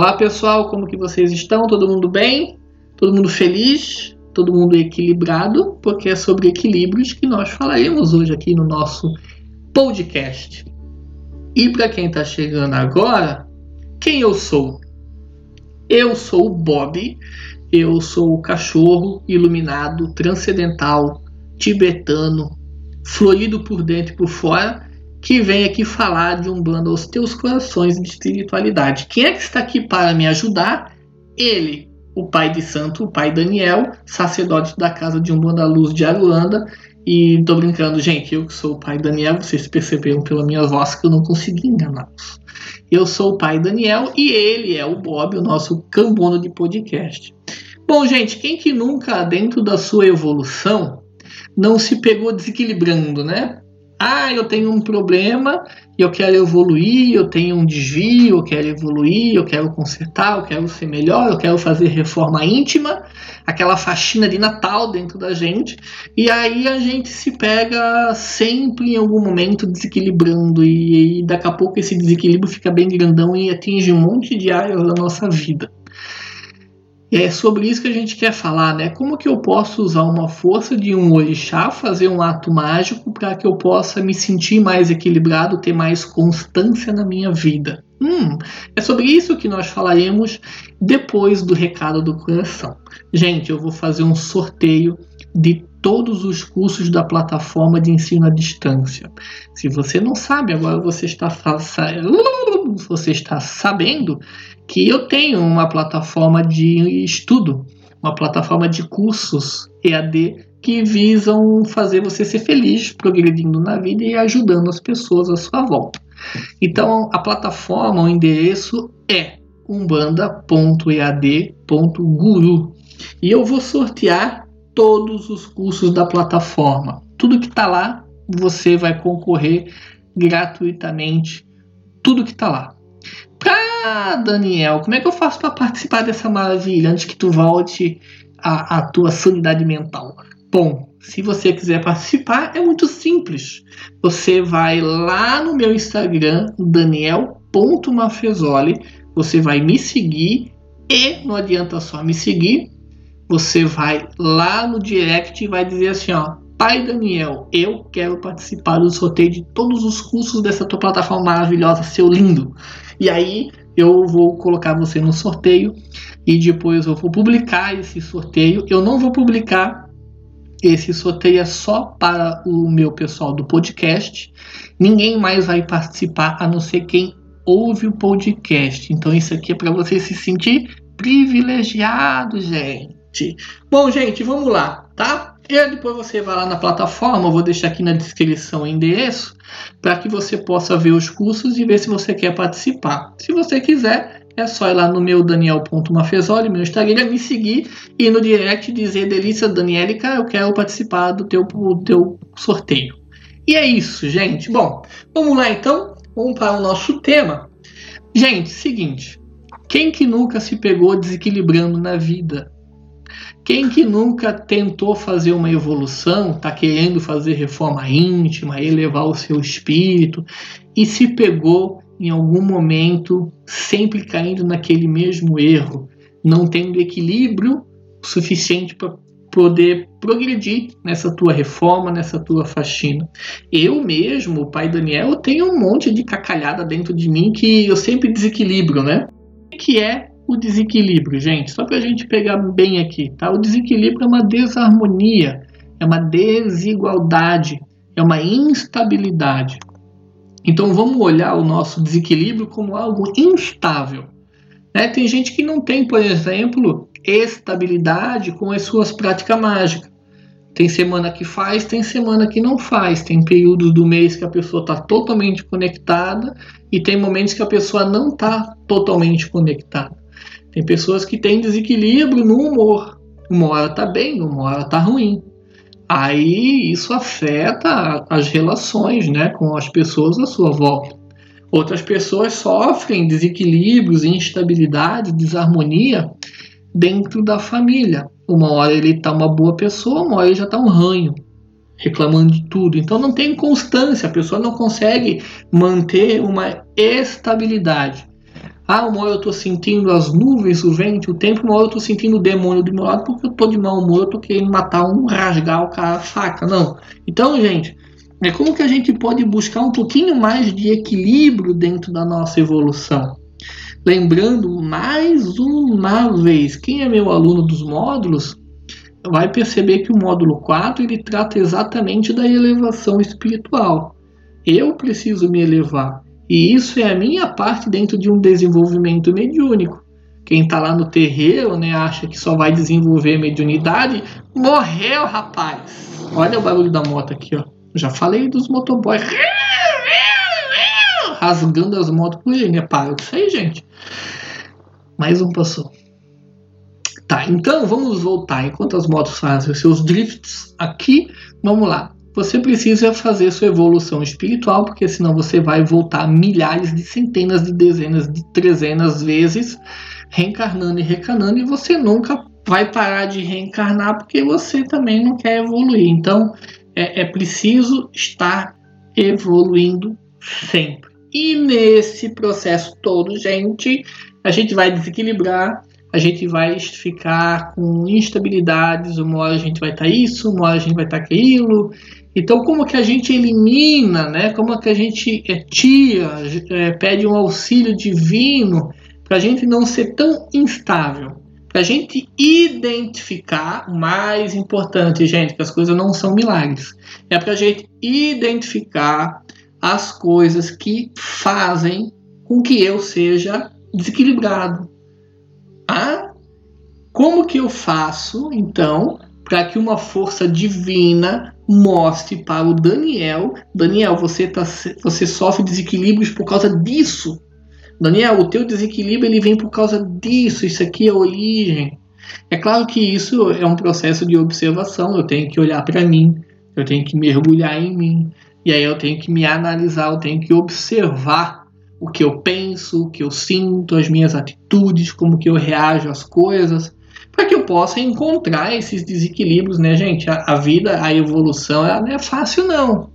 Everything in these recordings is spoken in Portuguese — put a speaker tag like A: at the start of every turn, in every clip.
A: Olá pessoal, como que vocês estão? Todo mundo bem? Todo mundo feliz? Todo mundo equilibrado? Porque é sobre equilíbrios que nós falaremos hoje aqui no nosso podcast. E para quem está chegando agora, quem eu sou? Eu sou o Bob, eu sou o cachorro iluminado, transcendental, tibetano, florido por dentro e por fora, que vem aqui falar de um bando aos teus corações de espiritualidade. Quem é que está aqui para me ajudar? Ele, o pai de santo, o pai Daniel, sacerdote da casa de Umbanda Luz de Aruanda. E tô brincando, gente, eu que sou o pai Daniel, vocês perceberam pela minha voz que eu não consegui enganá-los. Eu sou o pai Daniel e ele é o Bob, o nosso cambono de podcast. Bom, gente, quem que nunca, dentro da sua evolução, não se pegou desequilibrando, né? Ah, eu tenho um problema, eu quero evoluir, eu tenho um desvio, eu quero evoluir, eu quero consertar, eu quero ser melhor, eu quero fazer reforma íntima, aquela faxina de Natal dentro da gente. E aí a gente se pega sempre em algum momento desequilibrando e, e daqui a pouco esse desequilíbrio fica bem grandão e atinge um monte de áreas da nossa vida. É sobre isso que a gente quer falar, né? Como que eu posso usar uma força de um orixá, fazer um ato mágico para que eu possa me sentir mais equilibrado, ter mais constância na minha vida? Hum, é sobre isso que nós falaremos depois do recado do coração. Gente, eu vou fazer um sorteio de todos os cursos da plataforma de ensino à distância. Se você não sabe, agora você está, você está sabendo que eu tenho uma plataforma de estudo, uma plataforma de cursos EAD que visam fazer você ser feliz, progredindo na vida e ajudando as pessoas à sua volta. Então, a plataforma, o endereço é umbanda.ead.guru e eu vou sortear todos os cursos da plataforma. Tudo que está lá, você vai concorrer gratuitamente. Tudo que está lá. Ah, Daniel, como é que eu faço para participar dessa maravilha antes que tu volte à, à tua sanidade mental? Bom, se você quiser participar, é muito simples. Você vai lá no meu Instagram, daniel.mafezoli, você vai me seguir e não adianta só me seguir, você vai lá no direct e vai dizer assim, ó, Pai Daniel, eu quero participar do sorteio de todos os cursos dessa tua plataforma maravilhosa, seu lindo. E aí eu vou colocar você no sorteio e depois eu vou publicar esse sorteio. Eu não vou publicar esse sorteio é só para o meu pessoal do podcast. Ninguém mais vai participar a não ser quem ouve o podcast. Então isso aqui é para você se sentir privilegiado, gente. Bom, gente, vamos lá, tá? E depois você vai lá na plataforma, vou deixar aqui na descrição o endereço, para que você possa ver os cursos e ver se você quer participar. Se você quiser, é só ir lá no meu daniel.mafezoli, meu Instagram, me seguir e no direct dizer Delícia Danielica, eu quero participar do teu, do teu sorteio. E é isso, gente. Bom, vamos lá então, vamos para o nosso tema. Gente, seguinte, quem que nunca se pegou desequilibrando na vida? Quem que nunca tentou fazer uma evolução, está querendo fazer reforma íntima, elevar o seu espírito e se pegou em algum momento sempre caindo naquele mesmo erro, não tendo equilíbrio suficiente para poder progredir nessa tua reforma, nessa tua faxina. Eu mesmo, o pai Daniel, eu tenho um monte de cacalhada dentro de mim que eu sempre desequilibro, né? Que é o desequilíbrio, gente? Só para a gente pegar bem aqui, tá? O desequilíbrio é uma desarmonia, é uma desigualdade, é uma instabilidade. Então vamos olhar o nosso desequilíbrio como algo instável. Né? Tem gente que não tem, por exemplo, estabilidade com as suas práticas mágicas. Tem semana que faz, tem semana que não faz. Tem períodos do mês que a pessoa está totalmente conectada e tem momentos que a pessoa não está totalmente conectada. Tem pessoas que têm desequilíbrio no humor. Uma hora tá bem, uma hora tá ruim. Aí isso afeta as relações né, com as pessoas à sua volta. Outras pessoas sofrem desequilíbrios, instabilidade, desarmonia dentro da família. Uma hora ele está uma boa pessoa, uma hora ele já está um ranho, reclamando de tudo. Então não tem constância, a pessoa não consegue manter uma estabilidade. Ah, uma hora eu tô sentindo as nuvens, o vento, o tempo, uma hora eu tô sentindo o demônio do meu lado porque eu tô de mau humor, eu tô querendo matar um, rasgar o cara a faca. Não. Então, gente, é como que a gente pode buscar um pouquinho mais de equilíbrio dentro da nossa evolução. Lembrando mais uma vez, quem é meu aluno dos módulos vai perceber que o módulo 4 ele trata exatamente da elevação espiritual. Eu preciso me elevar. E isso é a minha parte dentro de um desenvolvimento mediúnico. Quem está lá no terreiro, né, acha que só vai desenvolver mediunidade, morreu, rapaz. Olha o barulho da moto aqui, ó. Já falei dos motoboys rasgando as motos por aí, né? Para isso aí, gente. Mais um passou. Tá, então vamos voltar. Enquanto as motos fazem os seus drifts aqui, vamos lá. Você precisa fazer sua evolução espiritual, porque senão você vai voltar milhares de centenas de dezenas de trezenas vezes reencarnando e reencarnando e você nunca vai parar de reencarnar porque você também não quer evoluir. Então é, é preciso estar evoluindo sempre. E nesse processo todo, gente, a gente vai desequilibrar, a gente vai ficar com instabilidades, uma hora a gente vai estar tá isso, uma hora a gente vai estar tá aquilo. Então, como que a gente elimina, né? Como que a gente é, tira, é, pede um auxílio divino para a gente não ser tão instável? Para a gente identificar, o mais importante, gente, que as coisas não são milagres, é para a gente identificar as coisas que fazem com que eu seja desequilibrado. Ah, como que eu faço, então, para que uma força divina mostre para o Daniel, Daniel, você, tá, você sofre desequilíbrios por causa disso. Daniel, o teu desequilíbrio ele vem por causa disso, isso aqui é a origem. É claro que isso é um processo de observação, eu tenho que olhar para mim, eu tenho que mergulhar em mim, e aí eu tenho que me analisar, eu tenho que observar o que eu penso, o que eu sinto, as minhas atitudes, como que eu reajo às coisas, para que eu possa encontrar esses desequilíbrios, né, gente? A, a vida, a evolução, ela não é fácil não.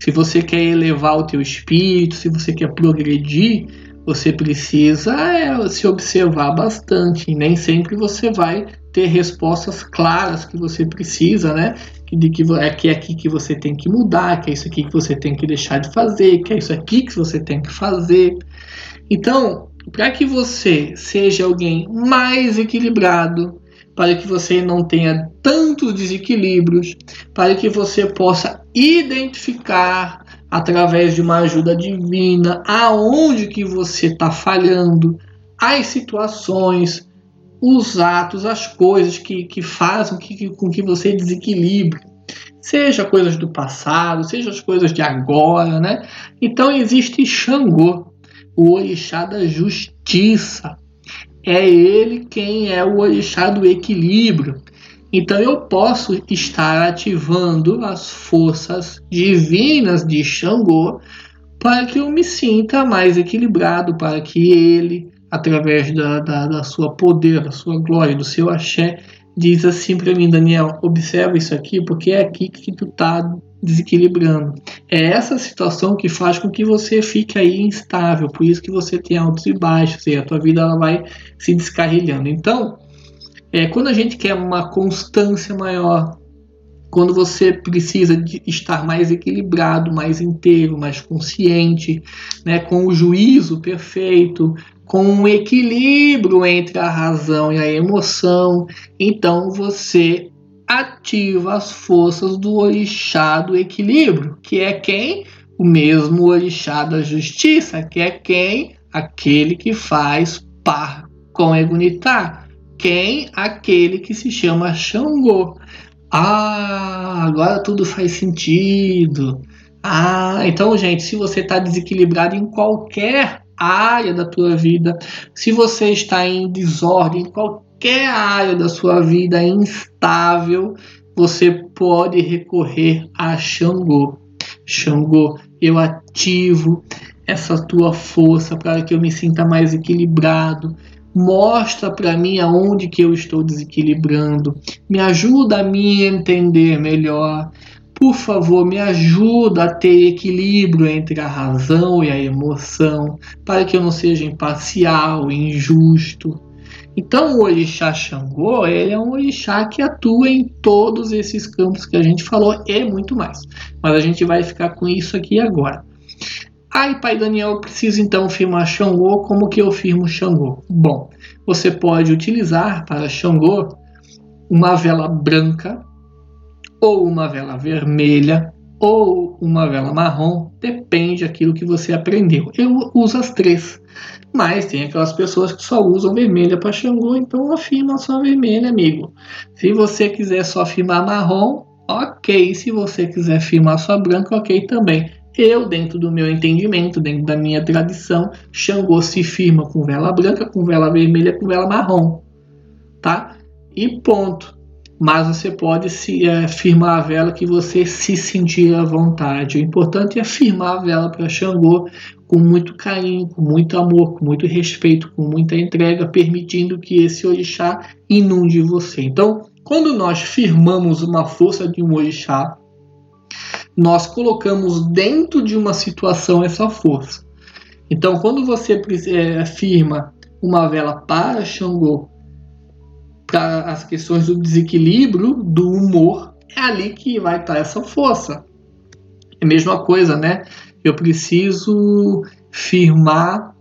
A: Se você quer elevar o teu espírito, se você quer progredir, você precisa é, se observar bastante. Nem sempre você vai ter respostas claras que você precisa, né? De que é, que é aqui que você tem que mudar, que é isso aqui que você tem que deixar de fazer, que é isso aqui que você tem que fazer. Então, para que você seja alguém mais equilibrado, para que você não tenha tantos desequilíbrios, para que você possa identificar através de uma ajuda divina aonde que você está falhando, as situações, os atos, as coisas que, que fazem que, que, com que você desequilibre. Seja coisas do passado, seja as coisas de agora, né? Então existe Xangô, o orixá da justiça é ele quem é o orixá do equilíbrio. Então eu posso estar ativando as forças divinas de Xangô para que eu me sinta mais equilibrado, para que ele, através da, da, da sua poder, da sua glória, do seu axé, diz assim para mim, Daniel, observa isso aqui, porque é aqui que tu tá desequilibrando. É essa situação que faz com que você fique aí instável, por isso que você tem altos e baixos, e a tua vida ela vai se descarrilhando. Então, é, quando a gente quer uma constância maior, quando você precisa de estar mais equilibrado, mais inteiro, mais consciente, né, com o juízo perfeito, com um equilíbrio entre a razão e a emoção, então você ativa as forças do orixá do equilíbrio, que é quem? O mesmo orixá da justiça, que é quem? Aquele que faz par com Egunitá. Quem? Aquele que se chama Xangô. Ah, agora tudo faz sentido. Ah, então, gente, se você está desequilibrado em qualquer área da tua vida, se você está em desordem em qualquer área da sua vida instável, você pode recorrer a Xangô. Xangô, eu ativo essa tua força para que eu me sinta mais equilibrado. Mostra para mim aonde que eu estou desequilibrando. Me ajuda a me entender melhor. Por favor, me ajuda a ter equilíbrio entre a razão e a emoção, para que eu não seja imparcial, injusto. Então, o orixá Xangô, ele é um orixá que atua em todos esses campos que a gente falou e muito mais. Mas a gente vai ficar com isso aqui agora. Aí, pai Daniel, precisa então firmar Xangô. Como que eu firmo Xangô? Bom, você pode utilizar para Xangô uma vela branca ou uma vela vermelha ou uma vela marrom, depende daquilo que você aprendeu. Eu uso as três, mas tem aquelas pessoas que só usam vermelha para Xangô, então afirma só vermelha, amigo. Se você quiser só firmar marrom, ok. Se você quiser firmar só branca, ok também. Eu, dentro do meu entendimento, dentro da minha tradição, Xangô se firma com vela branca, com vela vermelha, com vela marrom, tá? E ponto mas você pode se é, firmar a vela que você se sentir à vontade. O importante é firmar a vela para Xangô com muito carinho, com muito amor, com muito respeito, com muita entrega, permitindo que esse orixá inunde você. Então, quando nós firmamos uma força de um orixá, nós colocamos dentro de uma situação essa força. Então, quando você é, firma uma vela para Xangô para as questões do desequilíbrio do humor, é ali que vai estar essa força. É a mesma coisa, né? Eu preciso firmar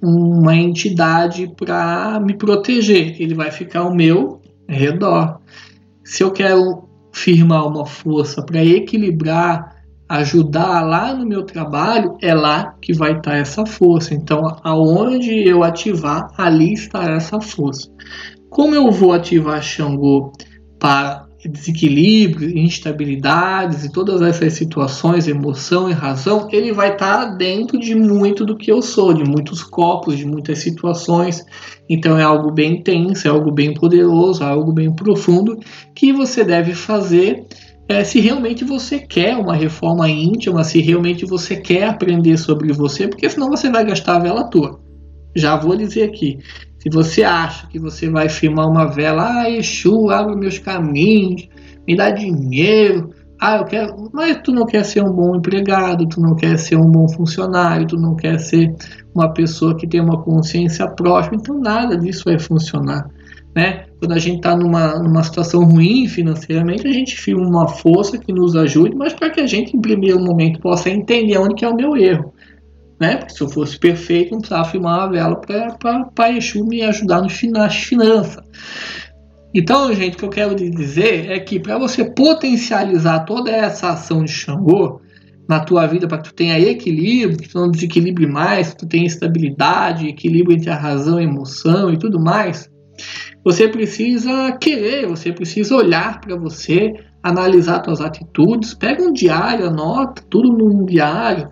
A: uma entidade para me proteger. Ele vai ficar ao meu redor. Se eu quero firmar uma força para equilibrar, ajudar lá no meu trabalho, é lá que vai estar essa força. Então, aonde eu ativar, ali estará essa força. Como eu vou ativar Xangô para desequilíbrio, instabilidades e todas essas situações, emoção e razão, ele vai estar tá dentro de muito do que eu sou, de muitos copos, de muitas situações. Então é algo bem intenso, é algo bem poderoso, é algo bem profundo que você deve fazer é, se realmente você quer uma reforma íntima, se realmente você quer aprender sobre você, porque senão você vai gastar a vela à toa. Já vou dizer aqui, se você acha que você vai firmar uma vela, ah, Exu, abre meus caminhos, me dá dinheiro, ah, eu quero. Mas tu não quer ser um bom empregado, tu não quer ser um bom funcionário, tu não quer ser uma pessoa que tem uma consciência próxima, então nada disso vai funcionar. Né? Quando a gente está numa, numa situação ruim financeiramente, a gente firma uma força que nos ajude, mas para que a gente, em primeiro momento, possa entender onde é o meu erro né? Porque se eu fosse perfeito, não precisava filmar uma vela para Exu me ajudar nas finanças. Então, gente, o que eu quero dizer é que para você potencializar toda essa ação de Xangô na tua vida, para que tu tenha equilíbrio, que tu não desequilibre mais, que tu tenha estabilidade, equilíbrio entre a razão e a emoção e tudo mais, você precisa querer, você precisa olhar para você, analisar suas atitudes, pega um diário, anota tudo num diário,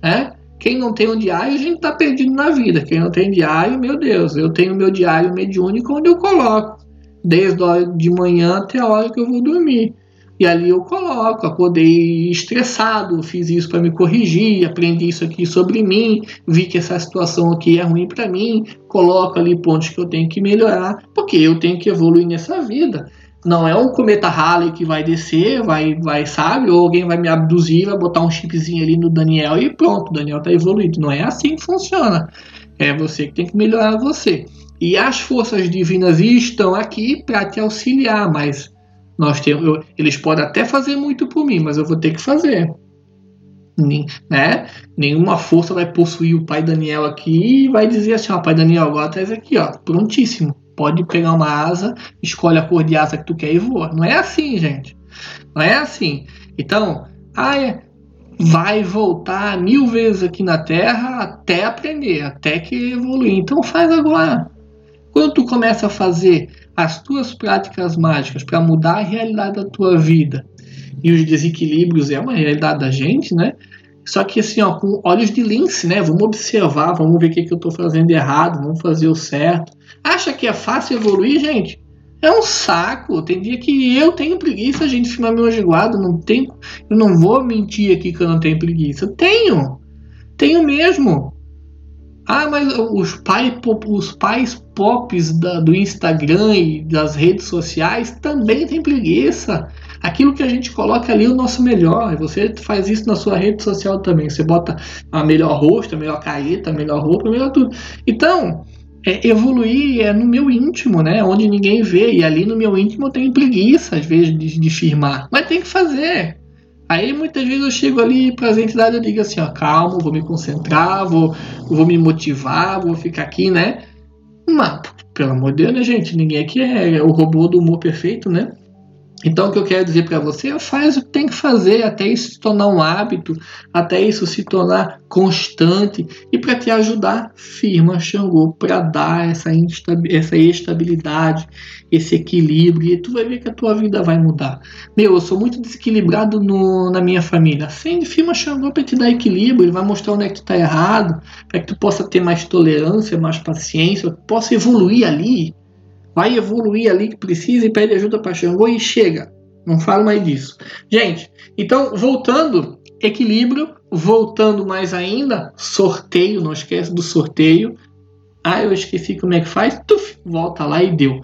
A: né? Quem não tem um diário, a gente está perdido na vida. Quem não tem diário, meu Deus, eu tenho meu diário mediúnico onde eu coloco, desde a hora de manhã até a hora que eu vou dormir. E ali eu coloco, acordei estressado, fiz isso para me corrigir, aprendi isso aqui sobre mim, vi que essa situação aqui é ruim para mim, coloco ali pontos que eu tenho que melhorar, porque eu tenho que evoluir nessa vida. Não é um cometa Halley que vai descer, vai, vai, sabe? Ou alguém vai me abduzir, vai botar um chipzinho ali no Daniel e pronto, o Daniel tá evoluído. Não é assim que funciona. É você que tem que melhorar você. E as forças divinas estão aqui para te auxiliar, mas nós temos, eu, eles podem até fazer muito por mim, mas eu vou ter que fazer. né? Nenhuma força vai possuir o pai Daniel aqui e vai dizer assim: ó, pai Daniel, agora tá aqui, ó, prontíssimo. Pode pegar uma asa, escolhe a cor de asa que tu quer e voa. Não é assim, gente. Não é assim. Então, ah, é, vai voltar mil vezes aqui na Terra até aprender, até que evoluir. Então faz agora. Quando tu começa a fazer as tuas práticas mágicas para mudar a realidade da tua vida e os desequilíbrios é uma realidade da gente, né? Só que assim, ó, com olhos de lince, né? Vamos observar, vamos ver o que, que eu estou fazendo errado, vamos fazer o certo. Acha que é fácil evoluir, gente? É um saco. Tem dia que eu tenho preguiça, gente, de filmar meu ajeguado. Não tenho, eu não vou mentir aqui que eu não tenho preguiça. Tenho. Tenho mesmo. Ah, mas os, pai, os pais pops da, do Instagram e das redes sociais também têm preguiça. Aquilo que a gente coloca ali é o nosso melhor. Você faz isso na sua rede social também. Você bota a melhor rosto, a melhor careta, a melhor roupa, a melhor tudo. Então, é, evoluir é no meu íntimo, né? Onde ninguém vê. E ali no meu íntimo eu tenho preguiça, às vezes, de, de firmar. Mas tem que fazer. Aí muitas vezes eu chego ali para as entidades e digo assim, ó, calma, vou me concentrar, vou, vou me motivar, vou ficar aqui, né? Mas, pelo amor de Deus, né, gente? Ninguém aqui é o robô do humor perfeito, né? Então, o que eu quero dizer para você é faz o que tem que fazer até isso se tornar um hábito, até isso se tornar constante. E para te ajudar, firma Xangô para dar essa, essa estabilidade, esse equilíbrio. E tu vai ver que a tua vida vai mudar. Meu, eu sou muito desequilibrado no, na minha família. Acende firma Xangô para te dar equilíbrio. Ele vai mostrar onde é que tu tá errado, para que tu possa ter mais tolerância, mais paciência, possa evoluir ali vai evoluir ali que precisa e pede ajuda para Xangô e chega. Não falo mais disso. Gente, então voltando, equilíbrio, voltando mais ainda, sorteio, não esquece do sorteio. Ah, eu esqueci como é que faz. Tuf, volta lá e deu.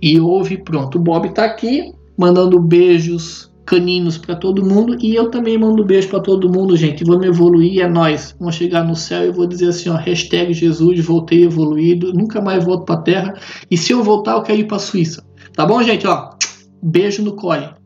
A: E ouve, pronto. O Bob está aqui, mandando beijos caninos para todo mundo e eu também mando beijo para todo mundo, gente. Vamos evoluir, é nós. Vamos chegar no céu e vou dizer assim, ó, hashtag Jesus, voltei evoluído, nunca mais volto para Terra. E se eu voltar, eu quero ir para Suíça. Tá bom, gente? Ó, beijo no cole.